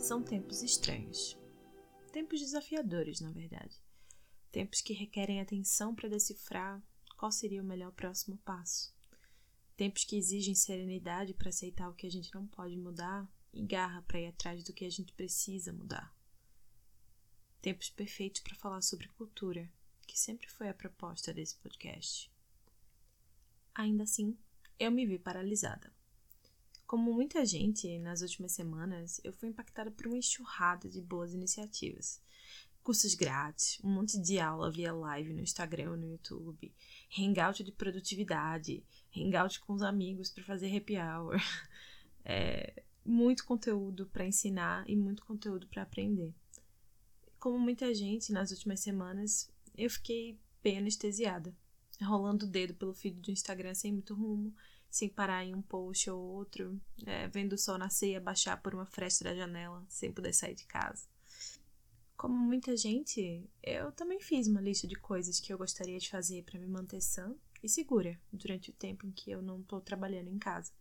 São tempos estranhos. Tempos desafiadores, na verdade. Tempos que requerem atenção para decifrar qual seria o melhor próximo passo. Tempos que exigem serenidade para aceitar o que a gente não pode mudar e garra para ir atrás do que a gente precisa mudar. Tempos perfeitos para falar sobre cultura, que sempre foi a proposta desse podcast. Ainda assim, eu me vi paralisada. Como muita gente, nas últimas semanas, eu fui impactada por uma enxurrada de boas iniciativas. Cursos grátis, um monte de aula via live no Instagram ou no YouTube, hangout de produtividade, hangout com os amigos para fazer happy hour. É, muito conteúdo para ensinar e muito conteúdo para aprender. Como muita gente nas últimas semanas, eu fiquei bem anestesiada, rolando o dedo pelo feed do Instagram sem muito rumo, parar em um post ou outro, é, vendo o sol nascer e abaixar por uma fresta da janela, sem poder sair de casa. Como muita gente, eu também fiz uma lista de coisas que eu gostaria de fazer para me manter sã e segura durante o tempo em que eu não estou trabalhando em casa.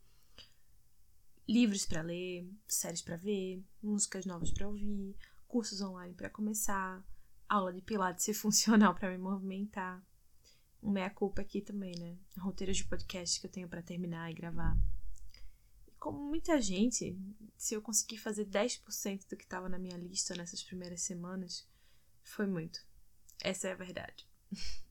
Livros para ler, séries para ver, músicas novas para ouvir, cursos online para começar, aula de pilates funcional para me movimentar. Um meia-culpa aqui também, né? Roteiros de podcast que eu tenho para terminar e gravar. Como muita gente, se eu conseguir fazer 10% do que estava na minha lista nessas primeiras semanas, foi muito. Essa é a verdade.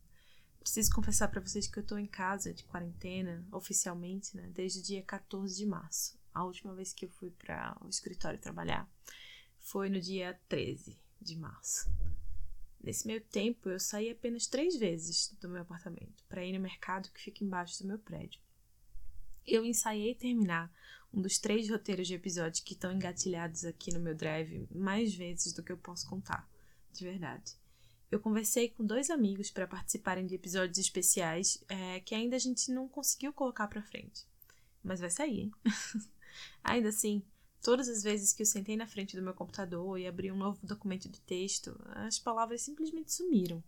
Preciso confessar para vocês que eu tô em casa de quarentena, oficialmente, né? Desde o dia 14 de março. A última vez que eu fui para o escritório trabalhar foi no dia 13 de março. Nesse meio tempo, eu saí apenas três vezes do meu apartamento para ir no mercado que fica embaixo do meu prédio. Eu ensaiei terminar um dos três roteiros de episódios que estão engatilhados aqui no meu drive mais vezes do que eu posso contar, de verdade. Eu conversei com dois amigos para participarem de episódios especiais é, que ainda a gente não conseguiu colocar para frente. Mas vai sair, hein? ainda assim, Todas as vezes que eu sentei na frente do meu computador e abri um novo documento de texto, as palavras simplesmente sumiram.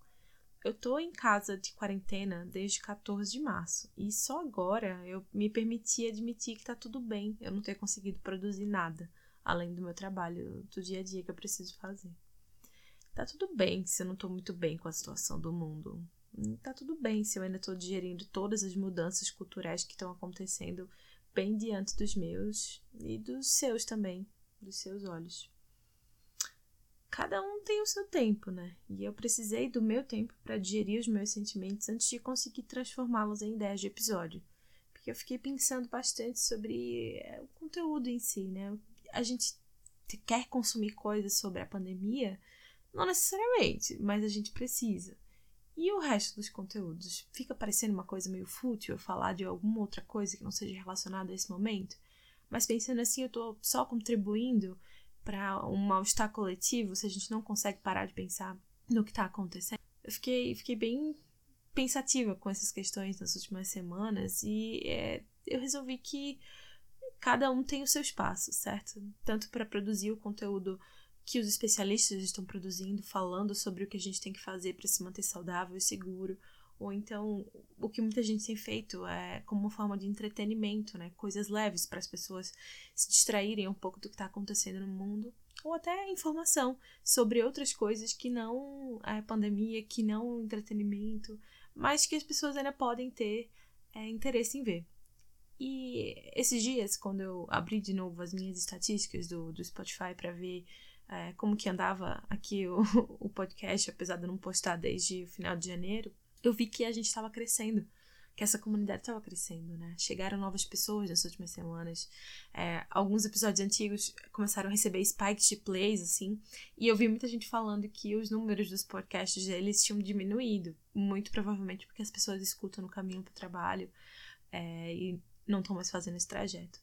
Eu tô em casa de quarentena desde 14 de março e só agora eu me permiti admitir que tá tudo bem eu não ter conseguido produzir nada além do meu trabalho do dia a dia que eu preciso fazer. Tá tudo bem se eu não tô muito bem com a situação do mundo. Tá tudo bem se eu ainda tô digerindo todas as mudanças culturais que estão acontecendo bem diante dos meus e dos seus também, dos seus olhos. Cada um tem o seu tempo, né? E eu precisei do meu tempo para digerir os meus sentimentos antes de conseguir transformá-los em ideias de episódio. Porque eu fiquei pensando bastante sobre é, o conteúdo em si, né? A gente quer consumir coisas sobre a pandemia? Não necessariamente, mas a gente precisa. E o resto dos conteúdos? Fica parecendo uma coisa meio fútil falar de alguma outra coisa que não seja relacionada a esse momento? Mas pensando assim, eu estou só contribuindo para um mal-estar coletivo se a gente não consegue parar de pensar no que está acontecendo. Eu fiquei, fiquei bem pensativa com essas questões nas últimas semanas e é, eu resolvi que cada um tem o seu espaço, certo? Tanto para produzir o conteúdo que os especialistas estão produzindo, falando sobre o que a gente tem que fazer para se manter saudável e seguro, ou então o que muita gente tem feito é como uma forma de entretenimento, né? Coisas leves para as pessoas se distraírem um pouco do que está acontecendo no mundo, ou até informação sobre outras coisas que não é pandemia, que não entretenimento, mas que as pessoas ainda podem ter é, interesse em ver. E esses dias, quando eu abri de novo as minhas estatísticas do, do Spotify para ver é, como que andava aqui o, o podcast, apesar de não postar desde o final de janeiro, eu vi que a gente estava crescendo, que essa comunidade estava crescendo, né? Chegaram novas pessoas nas últimas semanas. É, alguns episódios antigos começaram a receber spikes de plays, assim, e eu vi muita gente falando que os números dos podcasts deles tinham diminuído, muito provavelmente porque as pessoas escutam no caminho para o trabalho é, e não estão mais fazendo esse trajeto.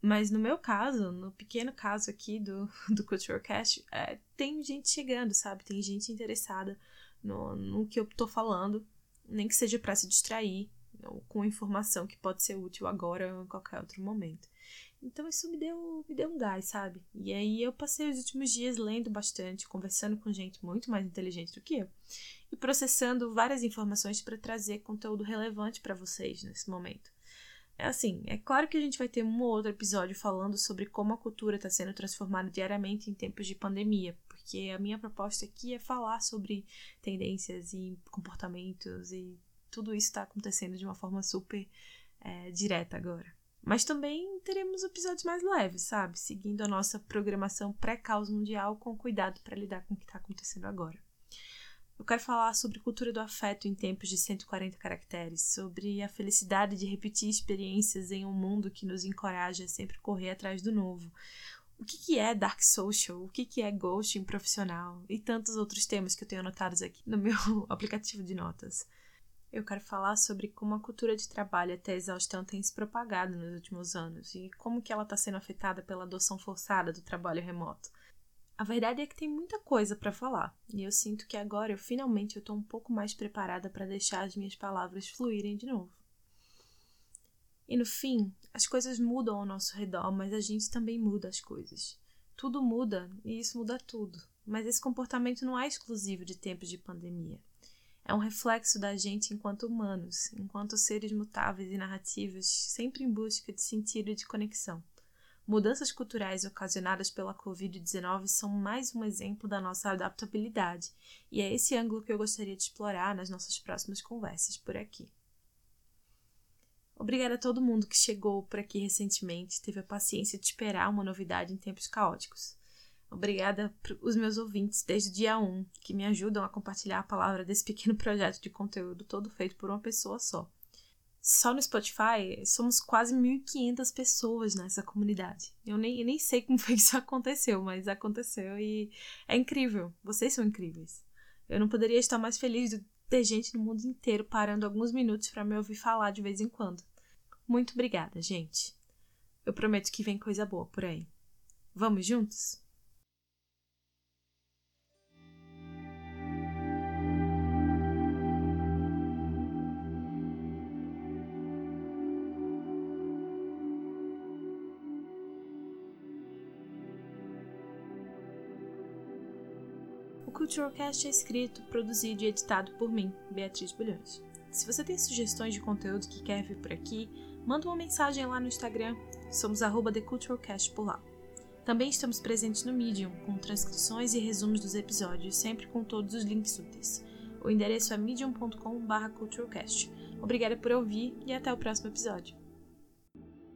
Mas no meu caso, no pequeno caso aqui do, do CultureCast, é, tem gente chegando, sabe? Tem gente interessada no, no que eu tô falando, nem que seja para se distrair, ou com informação que pode ser útil agora ou em qualquer outro momento. Então isso me deu, me deu um gás, sabe? E aí eu passei os últimos dias lendo bastante, conversando com gente muito mais inteligente do que eu e processando várias informações para trazer conteúdo relevante para vocês nesse momento. É assim, é claro que a gente vai ter um ou outro episódio falando sobre como a cultura está sendo transformada diariamente em tempos de pandemia, porque a minha proposta aqui é falar sobre tendências e comportamentos e tudo isso está acontecendo de uma forma super é, direta agora. Mas também teremos episódios mais leves, sabe? Seguindo a nossa programação pré-caos mundial com cuidado para lidar com o que está acontecendo agora. Eu quero falar sobre cultura do afeto em tempos de 140 caracteres, sobre a felicidade de repetir experiências em um mundo que nos encoraja a sempre correr atrás do novo. O que, que é dark social? O que, que é ghosting profissional? E tantos outros temas que eu tenho anotados aqui no meu aplicativo de notas eu quero falar sobre como a cultura de trabalho até exaustão tem se propagado nos últimos anos e como que ela está sendo afetada pela adoção forçada do trabalho remoto. A verdade é que tem muita coisa para falar e eu sinto que agora eu finalmente estou um pouco mais preparada para deixar as minhas palavras fluírem de novo. E no fim, as coisas mudam ao nosso redor, mas a gente também muda as coisas. Tudo muda e isso muda tudo. Mas esse comportamento não é exclusivo de tempos de pandemia é um reflexo da gente enquanto humanos, enquanto seres mutáveis e narrativos, sempre em busca de sentido e de conexão. Mudanças culturais ocasionadas pela Covid-19 são mais um exemplo da nossa adaptabilidade, e é esse ângulo que eu gostaria de explorar nas nossas próximas conversas por aqui. Obrigada a todo mundo que chegou por aqui recentemente, teve a paciência de esperar uma novidade em tempos caóticos. Obrigada os meus ouvintes desde o dia 1, que me ajudam a compartilhar a palavra desse pequeno projeto de conteúdo todo feito por uma pessoa só. Só no Spotify somos quase 1.500 pessoas nessa comunidade. Eu nem, eu nem sei como foi que isso aconteceu, mas aconteceu e é incrível. Vocês são incríveis. Eu não poderia estar mais feliz de ter gente no mundo inteiro parando alguns minutos para me ouvir falar de vez em quando. Muito obrigada, gente. Eu prometo que vem coisa boa por aí. Vamos juntos? Culturalcast é escrito, produzido e editado por mim, Beatriz Bulhões. Se você tem sugestões de conteúdo que quer vir por aqui, manda uma mensagem lá no Instagram, somos TheCulturalCast por lá. Também estamos presentes no Medium, com transcrições e resumos dos episódios, sempre com todos os links úteis. O endereço é medium.com.br culturalcast. Obrigada por ouvir e até o próximo episódio.